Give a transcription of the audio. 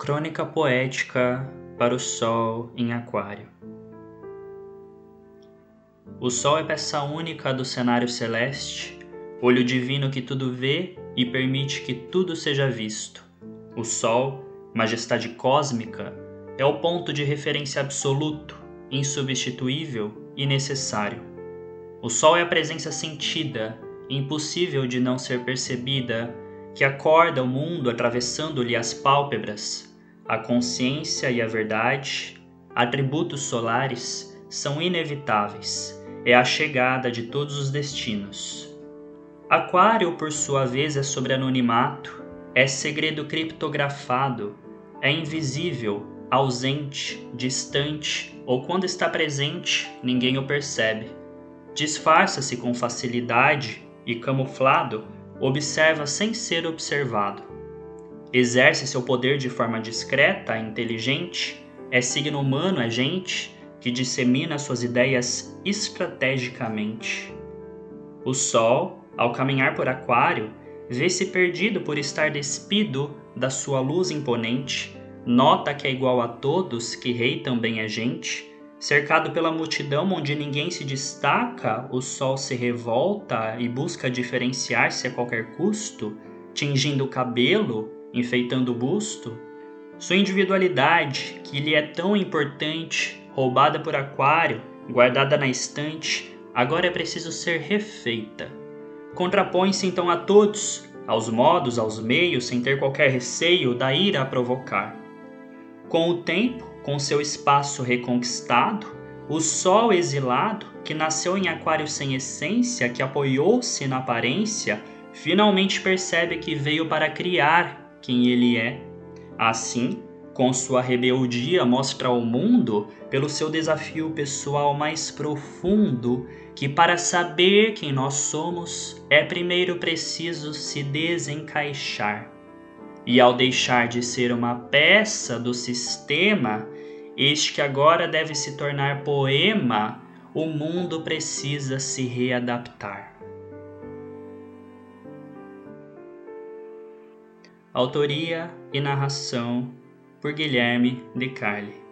Crônica poética para o Sol em Aquário. O Sol é peça única do cenário celeste, olho divino que tudo vê e permite que tudo seja visto. O Sol, majestade cósmica, é o ponto de referência absoluto, insubstituível e necessário. O Sol é a presença sentida, impossível de não ser percebida, que acorda o mundo atravessando-lhe as pálpebras a consciência e a verdade, atributos solares, são inevitáveis. É a chegada de todos os destinos. Aquário, por sua vez, é sobre anonimato, é segredo criptografado, é invisível, ausente, distante, ou quando está presente, ninguém o percebe. Disfarça-se com facilidade e, camuflado, observa sem ser observado exerce seu poder de forma discreta inteligente, é signo humano, é gente que dissemina suas ideias estrategicamente. O Sol, ao caminhar por Aquário, vê-se perdido por estar despido da sua luz imponente, nota que é igual a todos, que rei também é gente. Cercado pela multidão onde ninguém se destaca, o Sol se revolta e busca diferenciar-se a qualquer custo, tingindo o cabelo, enfeitando o busto, sua individualidade, que lhe é tão importante, roubada por Aquário, guardada na estante, agora é preciso ser refeita. Contrapõe-se então a todos, aos modos, aos meios, sem ter qualquer receio da ira a provocar. Com o tempo, com seu espaço reconquistado, o sol exilado, que nasceu em Aquário sem essência, que apoiou-se na aparência, finalmente percebe que veio para criar quem ele é. Assim, com sua rebeldia, mostra ao mundo, pelo seu desafio pessoal mais profundo, que para saber quem nós somos, é primeiro preciso se desencaixar. E ao deixar de ser uma peça do sistema, este que agora deve se tornar poema, o mundo precisa se readaptar. Autoria e narração por Guilherme De Carli.